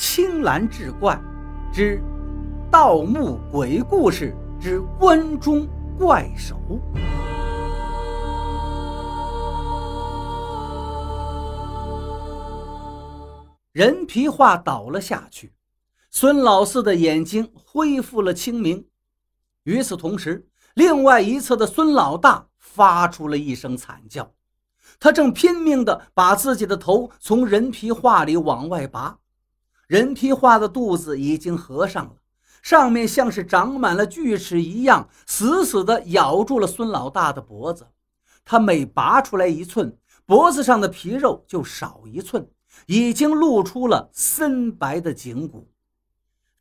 青蓝志怪之盗墓鬼故事之关中怪手。人皮画倒了下去，孙老四的眼睛恢复了清明。与此同时，另外一侧的孙老大发出了一声惨叫，他正拼命地把自己的头从人皮画里往外拔。人皮画的肚子已经合上了，上面像是长满了锯齿一样，死死地咬住了孙老大的脖子。他每拔出来一寸，脖子上的皮肉就少一寸。已经露出了深白的颈骨，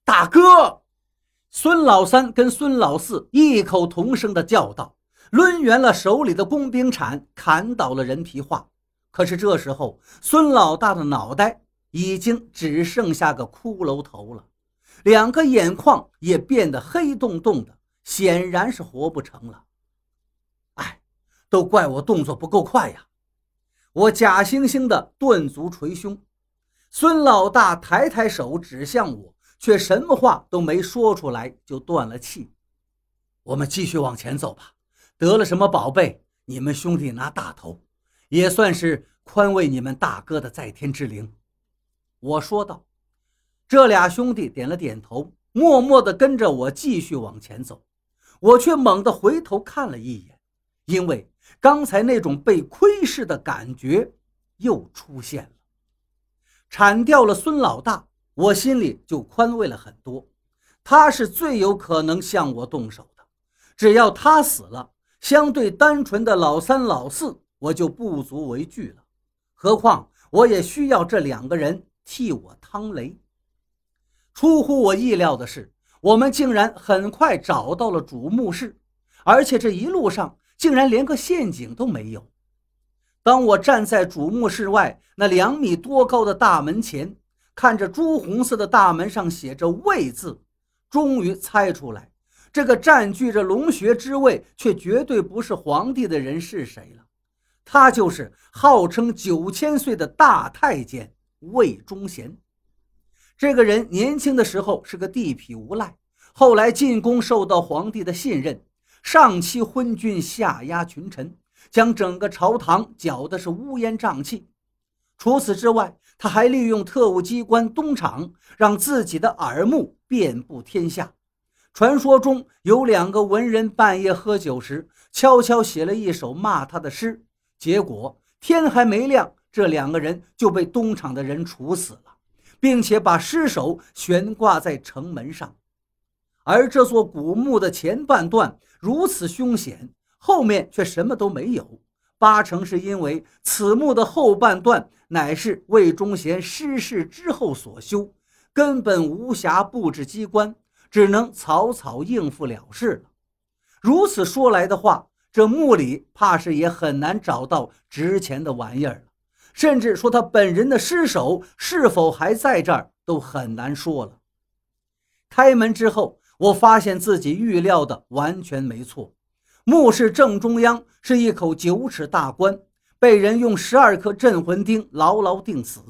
大哥！孙老三跟孙老四异口同声地叫道，抡圆了手里的工兵铲，砍倒了人皮画。可是这时候，孙老大的脑袋已经只剩下个骷髅头了，两个眼眶也变得黑洞洞的，显然是活不成了。哎，都怪我动作不够快呀！我假惺惺的顿足捶胸，孙老大抬抬手指向我，却什么话都没说出来，就断了气。我们继续往前走吧，得了什么宝贝，你们兄弟拿大头，也算是宽慰你们大哥的在天之灵。我说道。这俩兄弟点了点头，默默地跟着我继续往前走。我却猛地回头看了一眼，因为。刚才那种被窥视的感觉又出现了。铲掉了孙老大，我心里就宽慰了很多。他是最有可能向我动手的，只要他死了，相对单纯的老三、老四，我就不足为惧了。何况我也需要这两个人替我趟雷。出乎我意料的是，我们竟然很快找到了主墓室，而且这一路上。竟然连个陷阱都没有。当我站在主墓室外那两米多高的大门前，看着朱红色的大门上写着“魏”字，终于猜出来，这个占据着龙穴之位却绝对不是皇帝的人是谁了。他就是号称九千岁的大太监魏忠贤。这个人年轻的时候是个地痞无赖，后来进宫受到皇帝的信任。上欺昏君，下压群臣，将整个朝堂搅得是乌烟瘴气。除此之外，他还利用特务机关东厂，让自己的耳目遍布天下。传说中有两个文人半夜喝酒时，悄悄写了一首骂他的诗，结果天还没亮，这两个人就被东厂的人处死了，并且把尸首悬挂在城门上。而这座古墓的前半段如此凶险，后面却什么都没有，八成是因为此墓的后半段乃是魏忠贤失势之后所修，根本无暇布置机关，只能草草应付了事了。如此说来的话，这墓里怕是也很难找到值钱的玩意儿，甚至说他本人的尸首是否还在这儿都很难说了。开门之后。我发现自己预料的完全没错，墓室正中央是一口九尺大棺，被人用十二颗镇魂钉牢牢钉死。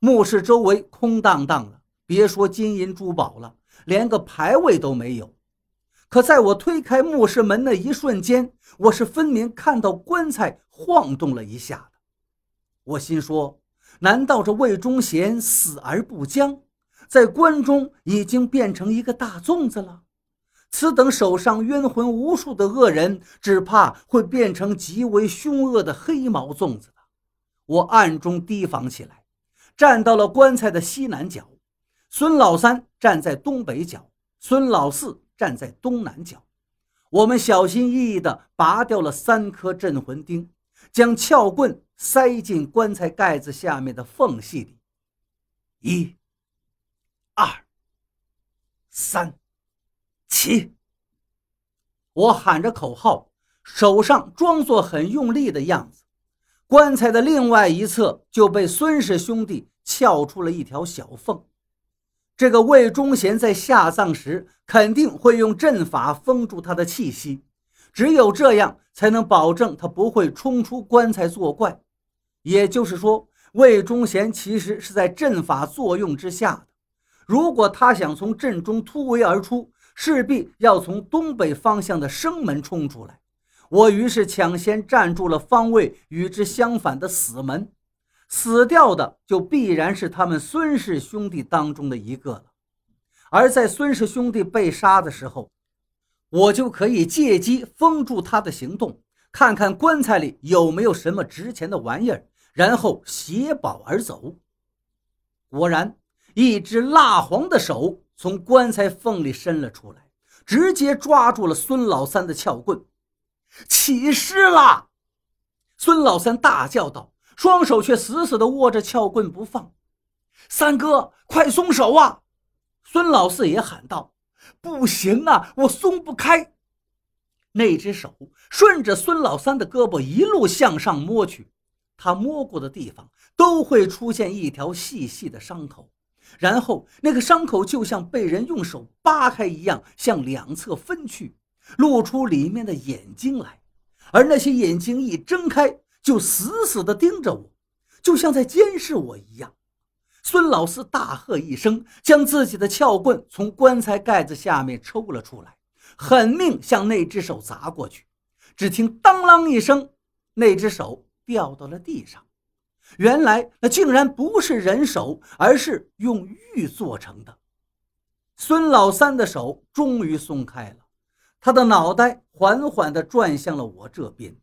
墓室周围空荡荡的，别说金银珠宝了，连个牌位都没有。可在我推开墓室门的一瞬间，我是分明看到棺材晃动了一下。我心说：难道这魏忠贤死而不僵？在关中已经变成一个大粽子了，此等手上冤魂无数的恶人，只怕会变成极为凶恶的黑毛粽子了。我暗中提防起来，站到了棺材的西南角，孙老三站在东北角，孙老四站在东南角。我们小心翼翼地拔掉了三颗镇魂钉，将撬棍塞进棺材盖子下面的缝隙里。一。二三起，我喊着口号，手上装作很用力的样子。棺材的另外一侧就被孙氏兄弟撬出了一条小缝。这个魏忠贤在下葬时肯定会用阵法封住他的气息，只有这样才能保证他不会冲出棺材作怪。也就是说，魏忠贤其实是在阵法作用之下的。如果他想从阵中突围而出，势必要从东北方向的生门冲出来。我于是抢先站住了方位与之相反的死门，死掉的就必然是他们孙氏兄弟当中的一个了。而在孙氏兄弟被杀的时候，我就可以借机封住他的行动，看看棺材里有没有什么值钱的玩意儿，然后携宝而走。果然，一只蜡黄的手从棺材缝里伸了出来，直接抓住了孙老三的撬棍。起尸了！孙老三大叫道，双手却死死地握着撬棍不放。三哥，快松手啊！孙老四也喊道：“不行啊，我松不开。”那只手顺着孙老三的胳膊一路向上摸去，他摸过的地方都会出现一条细细的伤口，然后那个伤口就像被人用手扒开一样，向两侧分去，露出里面的眼睛来。而那些眼睛一睁开，就死死地盯着我，就像在监视我一样。孙老四大喝一声，将自己的撬棍从棺材盖子下面抽了出来，狠命向那只手砸过去。只听“当啷”一声，那只手掉到了地上。原来那竟然不是人手，而是用玉做成的。孙老三的手终于松开了，他的脑袋缓缓地转向了我这边，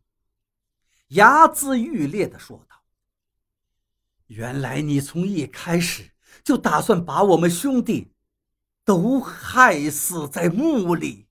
睚眦欲裂地说道。原来你从一开始就打算把我们兄弟都害死在墓里。